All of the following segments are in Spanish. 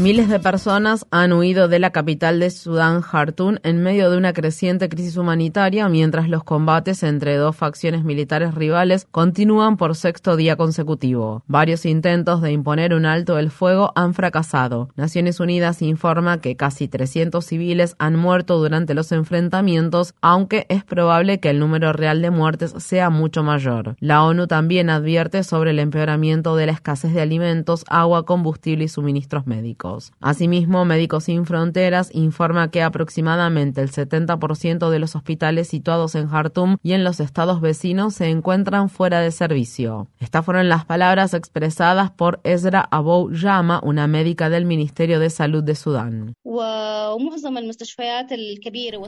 Miles de personas han huido de la capital de Sudán, Jartum, en medio de una creciente crisis humanitaria, mientras los combates entre dos facciones militares rivales continúan por sexto día consecutivo. Varios intentos de imponer un alto el fuego han fracasado. Naciones Unidas informa que casi 300 civiles han muerto durante los enfrentamientos, aunque es probable que el número real de muertes sea mucho mayor. La ONU también advierte sobre el empeoramiento de la escasez de alimentos, agua, combustible y suministros médicos. Asimismo, Médicos Sin Fronteras informa que aproximadamente el 70% de los hospitales situados en Jartum y en los estados vecinos se encuentran fuera de servicio. Estas fueron las palabras expresadas por Ezra Abou Yama, una médica del Ministerio de Salud de Sudán.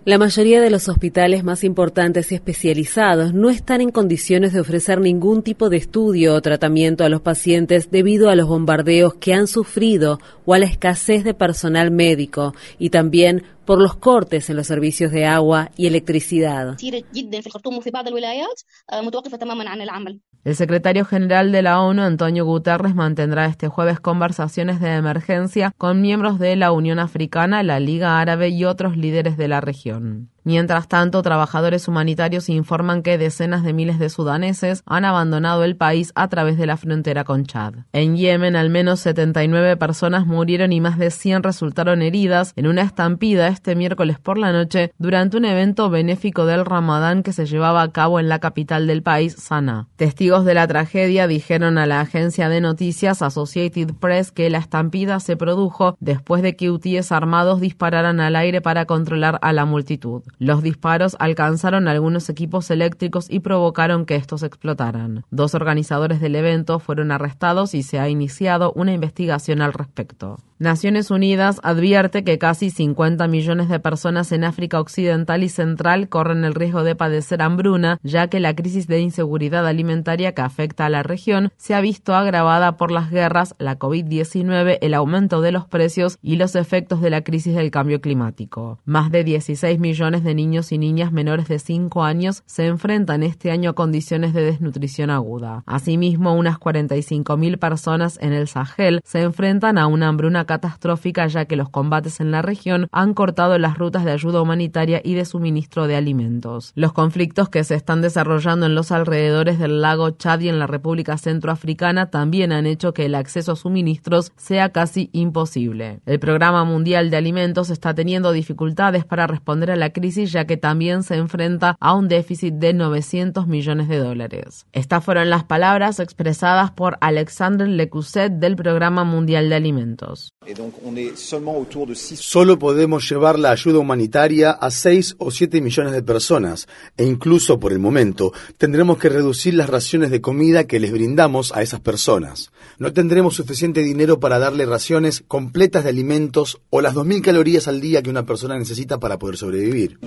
La mayoría de los hospitales más importantes y especializados no están en condiciones de ofrecer ningún tipo de estudio o tratamiento a los pacientes debido a los bombardeos que han sufrido o a la escasez de personal médico y también por los cortes en los servicios de agua y electricidad. El secretario general de la ONU, Antonio Guterres, mantendrá este jueves conversaciones de emergencia con miembros de la Unión Africana, la Liga Árabe y otros líderes de la región. Mientras tanto, trabajadores humanitarios informan que decenas de miles de sudaneses han abandonado el país a través de la frontera con Chad. En Yemen, al menos 79 personas murieron y más de 100 resultaron heridas en una estampida este miércoles por la noche durante un evento benéfico del Ramadán que se llevaba a cabo en la capital del país, Sanaa. Testigos de la tragedia dijeron a la agencia de noticias Associated Press que la estampida se produjo después de que hutíes armados dispararan al aire para controlar a la multitud. Los disparos alcanzaron algunos equipos eléctricos y provocaron que estos explotaran. Dos organizadores del evento fueron arrestados y se ha iniciado una investigación al respecto. Naciones Unidas advierte que casi 50 millones de personas en África Occidental y Central corren el riesgo de padecer hambruna, ya que la crisis de inseguridad alimentaria que afecta a la región se ha visto agravada por las guerras, la COVID-19, el aumento de los precios y los efectos de la crisis del cambio climático. Más de 16 millones de niños y niñas menores de 5 años se enfrentan este año a condiciones de desnutrición aguda. Asimismo, unas 45.000 personas en el Sahel se enfrentan a una hambruna catastrófica ya que los combates en la región han cortado las rutas de ayuda humanitaria y de suministro de alimentos. Los conflictos que se están desarrollando en los alrededores del lago Chad y en la República Centroafricana también han hecho que el acceso a suministros sea casi imposible. El Programa Mundial de Alimentos está teniendo dificultades para responder a la crisis ya que también se enfrenta a un déficit de 900 millones de dólares. Estas fueron las palabras expresadas por Alexandre Lecusset del Programa Mundial de Alimentos. Solo podemos llevar la ayuda humanitaria a 6 o 7 millones de personas e incluso por el momento tendremos que reducir las raciones de comida que les brindamos a esas personas. No tendremos suficiente dinero para darle raciones completas de alimentos o las 2.000 calorías al día que una persona necesita para poder sobrevivir.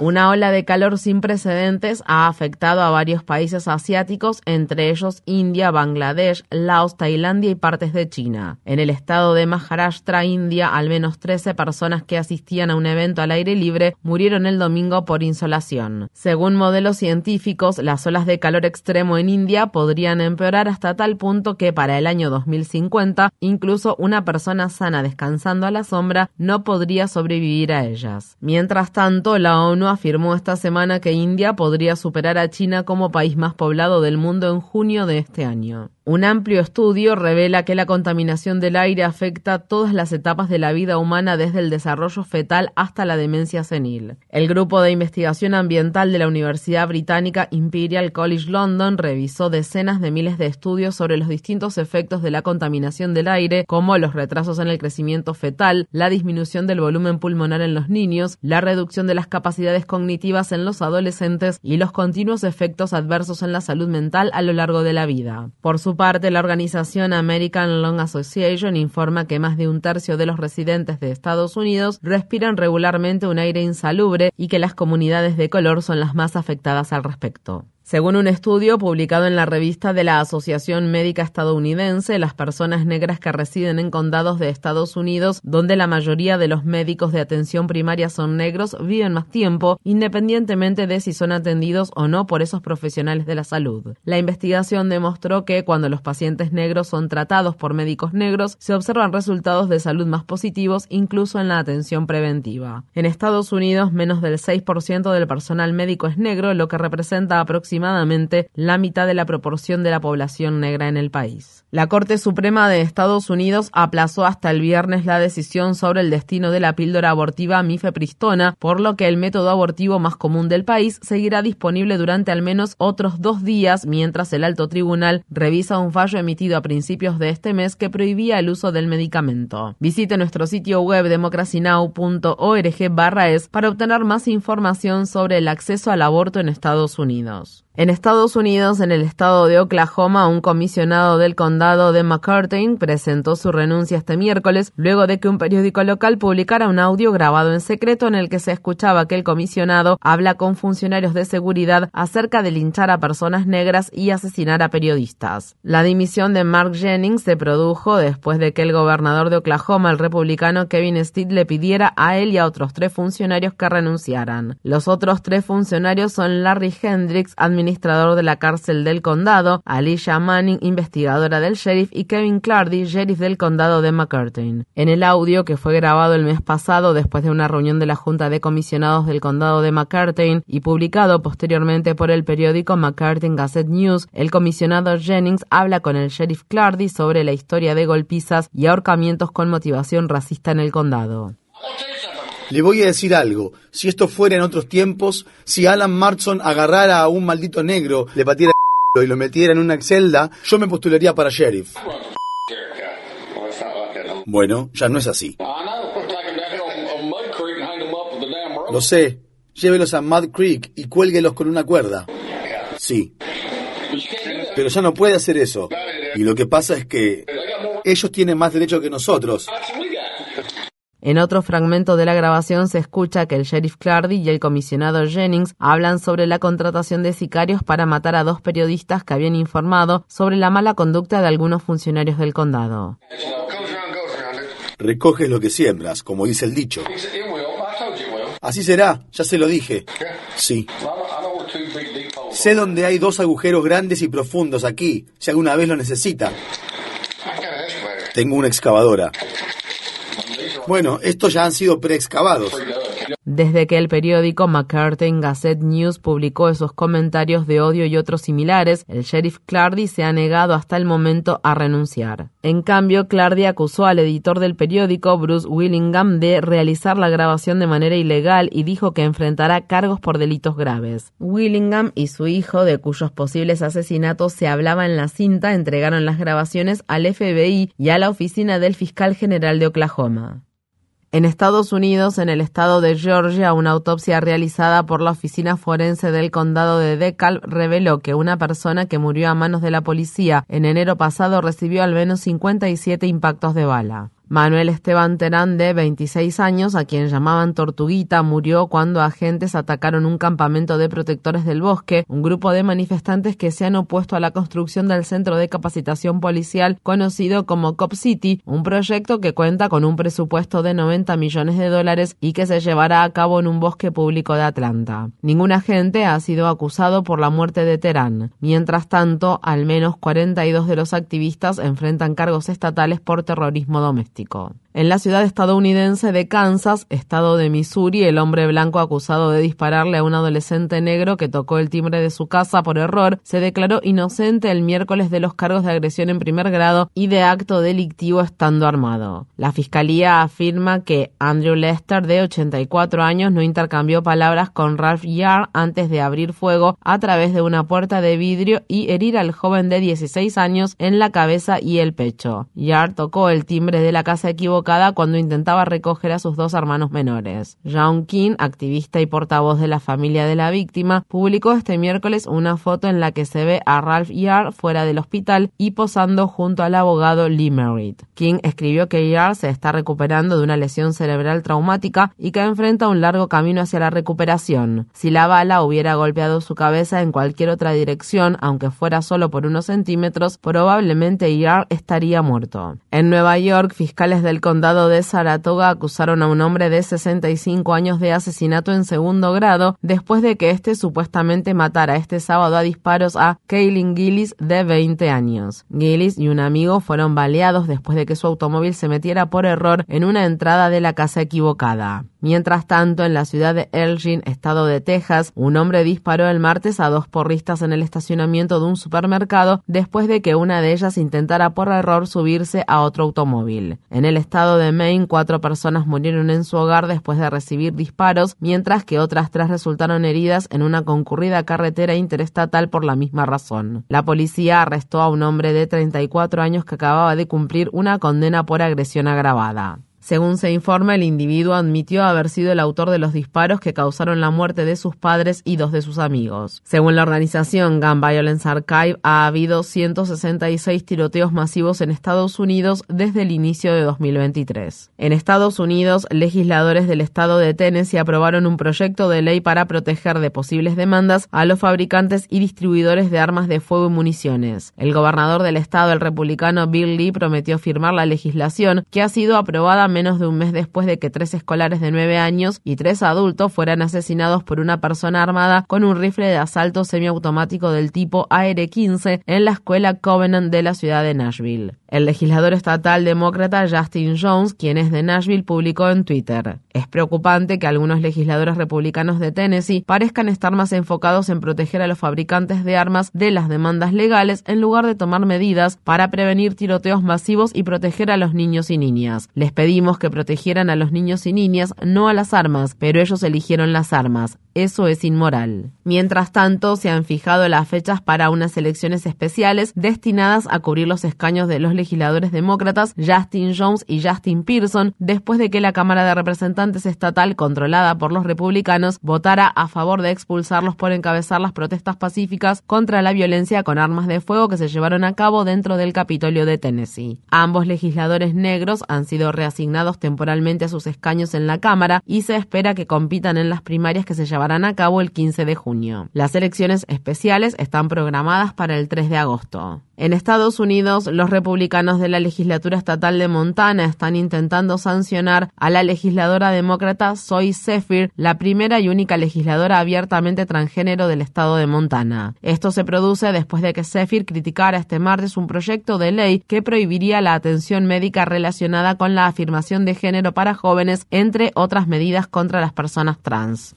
Una ola de calor sin precedentes ha afectado a varios países asiáticos, entre ellos India, Bangladesh, Laos, Tailandia y partes de China. En el estado de Maharashtra, India, al menos 13 personas que asistían a un evento al aire libre murieron el domingo por insolación. Según modelos científicos, las olas de calor extremo en India podrían empeorar hasta tal punto que para el año 2050 incluso una persona sana descansando a la sombra no podría sobrevivir a ellas. Mientras tanto, la ONU afirmó esta semana que India podría superar a China como país más poblado del mundo en junio de este año. Un amplio estudio revela que la contaminación del aire afecta todas las etapas de la vida humana desde el desarrollo fetal hasta la demencia senil. El grupo de investigación ambiental de la Universidad Británica Imperial College London revisó decenas de miles de estudios sobre los distintos efectos de la contaminación del aire, como los retrasos en el crecimiento fetal, la disminución del volumen pulmonar en los niños, la reducción de las capacidades cognitivas en los adolescentes y los continuos efectos adversos en la salud mental a lo largo de la vida. Por su parte, la organización American Lung Association informa que más de un tercio de los residentes de Estados Unidos respiran regularmente un aire insalubre y que las comunidades de color son las más afectadas al respecto. Según un estudio publicado en la revista de la Asociación Médica Estadounidense, las personas negras que residen en condados de Estados Unidos, donde la mayoría de los médicos de atención primaria son negros, viven más tiempo, independientemente de si son atendidos o no por esos profesionales de la salud. La investigación demostró que cuando los pacientes negros son tratados por médicos negros, se observan resultados de salud más positivos, incluso en la atención preventiva. En Estados Unidos, menos del 6% del personal médico es negro, lo que representa aproximadamente la mitad de la proporción de la población negra en el país. La Corte Suprema de Estados Unidos aplazó hasta el viernes la decisión sobre el destino de la píldora abortiva mifepristona, por lo que el método abortivo más común del país seguirá disponible durante al menos otros dos días mientras el alto tribunal revisa un fallo emitido a principios de este mes que prohibía el uso del medicamento. Visite nuestro sitio web democracynow.org es para obtener más información sobre el acceso al aborto en Estados Unidos. En Estados Unidos, en el estado de Oklahoma, un comisionado del condado de McCurtain presentó su renuncia este miércoles luego de que un periódico local publicara un audio grabado en secreto en el que se escuchaba que el comisionado habla con funcionarios de seguridad acerca de linchar a personas negras y asesinar a periodistas. La dimisión de Mark Jennings se produjo después de que el gobernador de Oklahoma, el republicano Kevin Stitt, le pidiera a él y a otros tres funcionarios que renunciaran. Los otros tres funcionarios son Larry Hendricks, administrador administrador de la cárcel del condado, Alicia Manning, investigadora del sheriff, y Kevin Clardy, sheriff del condado de McCurtain. En el audio que fue grabado el mes pasado después de una reunión de la Junta de Comisionados del condado de McCurtain y publicado posteriormente por el periódico McCurtain Gazette News, el comisionado Jennings habla con el sheriff Clardy sobre la historia de golpizas y ahorcamientos con motivación racista en el condado. Le voy a decir algo. Si esto fuera en otros tiempos, si Alan Martson agarrara a un maldito negro, le patiera el y lo metiera en una celda, yo me postularía para sheriff. Bueno, ya no es así. Lo sé. Llévelos a Mud Creek y cuélguelos con una cuerda. Sí. Pero ya no puede hacer eso. Y lo que pasa es que ellos tienen más derecho que nosotros. En otro fragmento de la grabación se escucha que el sheriff Clardy y el comisionado Jennings hablan sobre la contratación de sicarios para matar a dos periodistas que habían informado sobre la mala conducta de algunos funcionarios del condado. Recoges lo que siembras, como dice el dicho. Así será, ya se lo dije. Sí. Sé dónde hay dos agujeros grandes y profundos aquí, si alguna vez lo necesita. Tengo una excavadora. Bueno, estos ya han sido preexcavados. Desde que el periódico McCarthy Gazette News publicó esos comentarios de odio y otros similares, el sheriff Clardy se ha negado hasta el momento a renunciar. En cambio, Clardy acusó al editor del periódico, Bruce Willingham, de realizar la grabación de manera ilegal y dijo que enfrentará cargos por delitos graves. Willingham y su hijo, de cuyos posibles asesinatos se hablaba en la cinta, entregaron las grabaciones al FBI y a la oficina del fiscal general de Oklahoma. En Estados Unidos, en el estado de Georgia, una autopsia realizada por la Oficina Forense del Condado de DeKalb reveló que una persona que murió a manos de la policía en enero pasado recibió al menos 57 impactos de bala. Manuel Esteban Terán, de 26 años, a quien llamaban Tortuguita, murió cuando agentes atacaron un campamento de protectores del bosque, un grupo de manifestantes que se han opuesto a la construcción del centro de capacitación policial conocido como Cop City, un proyecto que cuenta con un presupuesto de 90 millones de dólares y que se llevará a cabo en un bosque público de Atlanta. Ningún agente ha sido acusado por la muerte de Terán. Mientras tanto, al menos 42 de los activistas enfrentan cargos estatales por terrorismo doméstico plástico. En la ciudad estadounidense de Kansas, estado de Missouri, el hombre blanco acusado de dispararle a un adolescente negro que tocó el timbre de su casa por error se declaró inocente el miércoles de los cargos de agresión en primer grado y de acto delictivo estando armado. La fiscalía afirma que Andrew Lester, de 84 años, no intercambió palabras con Ralph Yard antes de abrir fuego a través de una puerta de vidrio y herir al joven de 16 años en la cabeza y el pecho. Yard tocó el timbre de la casa equivocada cuando intentaba recoger a sus dos hermanos menores. John King, activista y portavoz de la familia de la víctima, publicó este miércoles una foto en la que se ve a Ralph Yard fuera del hospital y posando junto al abogado Lee Merritt. King escribió que Yard se está recuperando de una lesión cerebral traumática y que enfrenta un largo camino hacia la recuperación. Si la bala hubiera golpeado su cabeza en cualquier otra dirección, aunque fuera solo por unos centímetros, probablemente Yard estaría muerto. En Nueva York, fiscales del condado de Saratoga acusaron a un hombre de 65 años de asesinato en segundo grado después de que éste supuestamente matara este sábado a disparos a Kaylin Gillis de 20 años. Gillis y un amigo fueron baleados después de que su automóvil se metiera por error en una entrada de la casa equivocada. Mientras tanto, en la ciudad de Elgin, estado de Texas, un hombre disparó el martes a dos porristas en el estacionamiento de un supermercado después de que una de ellas intentara por error subirse a otro automóvil. En el estado de Maine, cuatro personas murieron en su hogar después de recibir disparos, mientras que otras tres resultaron heridas en una concurrida carretera interestatal por la misma razón. La policía arrestó a un hombre de 34 años que acababa de cumplir una condena por agresión agravada. Según se informa, el individuo admitió haber sido el autor de los disparos que causaron la muerte de sus padres y dos de sus amigos. Según la organización Gun Violence Archive, ha habido 166 tiroteos masivos en Estados Unidos desde el inicio de 2023. En Estados Unidos, legisladores del estado de Tennessee aprobaron un proyecto de ley para proteger de posibles demandas a los fabricantes y distribuidores de armas de fuego y municiones. El gobernador del estado, el republicano Bill Lee, prometió firmar la legislación que ha sido aprobada menos de un mes después de que tres escolares de nueve años y tres adultos fueran asesinados por una persona armada con un rifle de asalto semiautomático del tipo AR-15 en la escuela Covenant de la ciudad de Nashville. El legislador estatal demócrata Justin Jones, quien es de Nashville, publicó en Twitter, es preocupante que algunos legisladores republicanos de Tennessee parezcan estar más enfocados en proteger a los fabricantes de armas de las demandas legales en lugar de tomar medidas para prevenir tiroteos masivos y proteger a los niños y niñas. Les pedimos que protegieran a los niños y niñas, no a las armas, pero ellos eligieron las armas. Eso es inmoral. Mientras tanto, se han fijado las fechas para unas elecciones especiales destinadas a cubrir los escaños de los legisladores demócratas Justin Jones y Justin Pearson, después de que la Cámara de Representantes estatal, controlada por los republicanos, votara a favor de expulsarlos por encabezar las protestas pacíficas contra la violencia con armas de fuego que se llevaron a cabo dentro del Capitolio de Tennessee. Ambos legisladores negros han sido reasignados temporalmente a sus escaños en la Cámara y se espera que compitan en las primarias que se llevarán a cabo el 15 de junio. Las elecciones especiales están programadas para el 3 de agosto. En Estados Unidos, los republicanos de la legislatura estatal de Montana están intentando sancionar a la legisladora demócrata Zoe Zephyr, la primera y única legisladora abiertamente transgénero del estado de Montana. Esto se produce después de que Zephyr criticara este martes un proyecto de ley que prohibiría la atención médica relacionada con la afirmación de género para jóvenes, entre otras medidas contra las personas trans.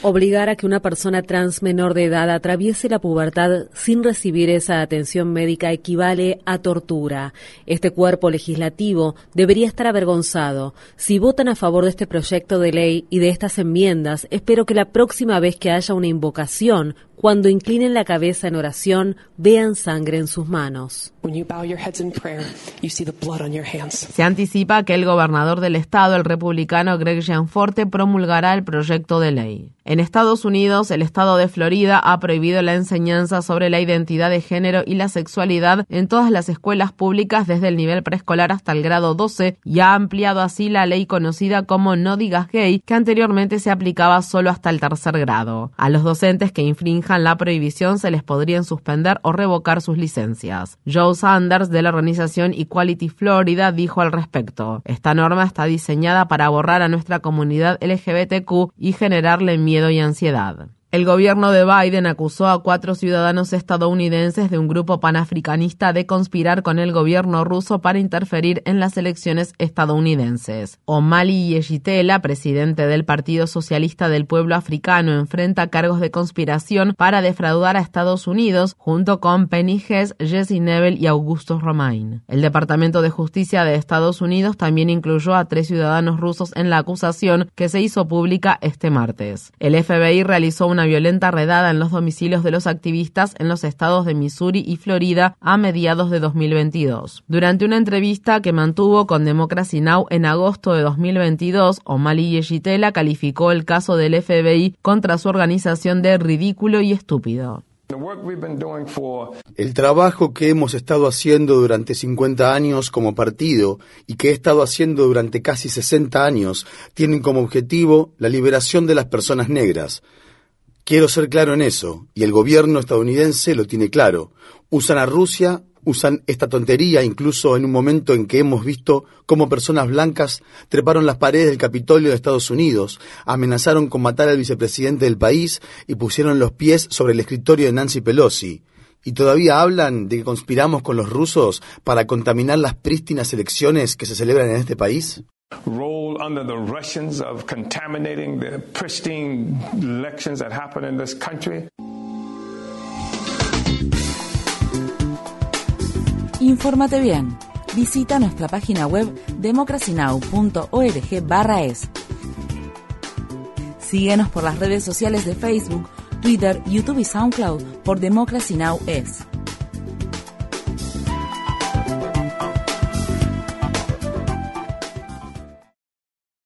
Obligar a que una persona trans menor de edad atraviese la pubertad sin recibir esa atención médica equivale a tortura. Este cuerpo legislativo debería estar avergonzado. Si votan a favor de este proyecto de ley y de estas enmiendas, espero que la próxima vez que haya una invocación cuando inclinen la cabeza en oración, vean sangre en sus manos. Se anticipa que el gobernador del estado, el republicano Greg Gianforte, promulgará el proyecto de ley. En Estados Unidos, el estado de Florida ha prohibido la enseñanza sobre la identidad de género y la sexualidad en todas las escuelas públicas desde el nivel preescolar hasta el grado 12 y ha ampliado así la ley conocida como No digas gay, que anteriormente se aplicaba solo hasta el tercer grado. A los docentes que infrinjan la prohibición se les podrían suspender o revocar sus licencias. Joe Sanders de la organización Equality Florida dijo al respecto, esta norma está diseñada para borrar a nuestra comunidad LGBTQ y generarle miedo y ansiedad. El gobierno de Biden acusó a cuatro ciudadanos estadounidenses de un grupo panafricanista de conspirar con el gobierno ruso para interferir en las elecciones estadounidenses. Omali Yeshitela, presidente del Partido Socialista del Pueblo Africano, enfrenta cargos de conspiración para defraudar a Estados Unidos junto con Penny Hess, Jesse Neville y Augusto Romain. El Departamento de Justicia de Estados Unidos también incluyó a tres ciudadanos rusos en la acusación que se hizo pública este martes. El FBI realizó una violenta redada en los domicilios de los activistas en los estados de Missouri y Florida a mediados de 2022. Durante una entrevista que mantuvo con Democracy Now! en agosto de 2022, O'Malley Yeshitela calificó el caso del FBI contra su organización de ridículo y estúpido. El trabajo que hemos estado haciendo durante 50 años como partido y que he estado haciendo durante casi 60 años tienen como objetivo la liberación de las personas negras. Quiero ser claro en eso, y el gobierno estadounidense lo tiene claro. Usan a Rusia, usan esta tontería incluso en un momento en que hemos visto cómo personas blancas treparon las paredes del Capitolio de Estados Unidos, amenazaron con matar al vicepresidente del país y pusieron los pies sobre el escritorio de Nancy Pelosi. Y todavía hablan de que conspiramos con los rusos para contaminar las prístinas elecciones que se celebran en este país? Role under the Russians of contaminating the pristine elections that happen in this country? Infórmate bien. Visita nuestra página web democracynow.org/es. Síguenos por las redes sociales de Facebook, Twitter, YouTube y SoundCloud por Democracy Now! es.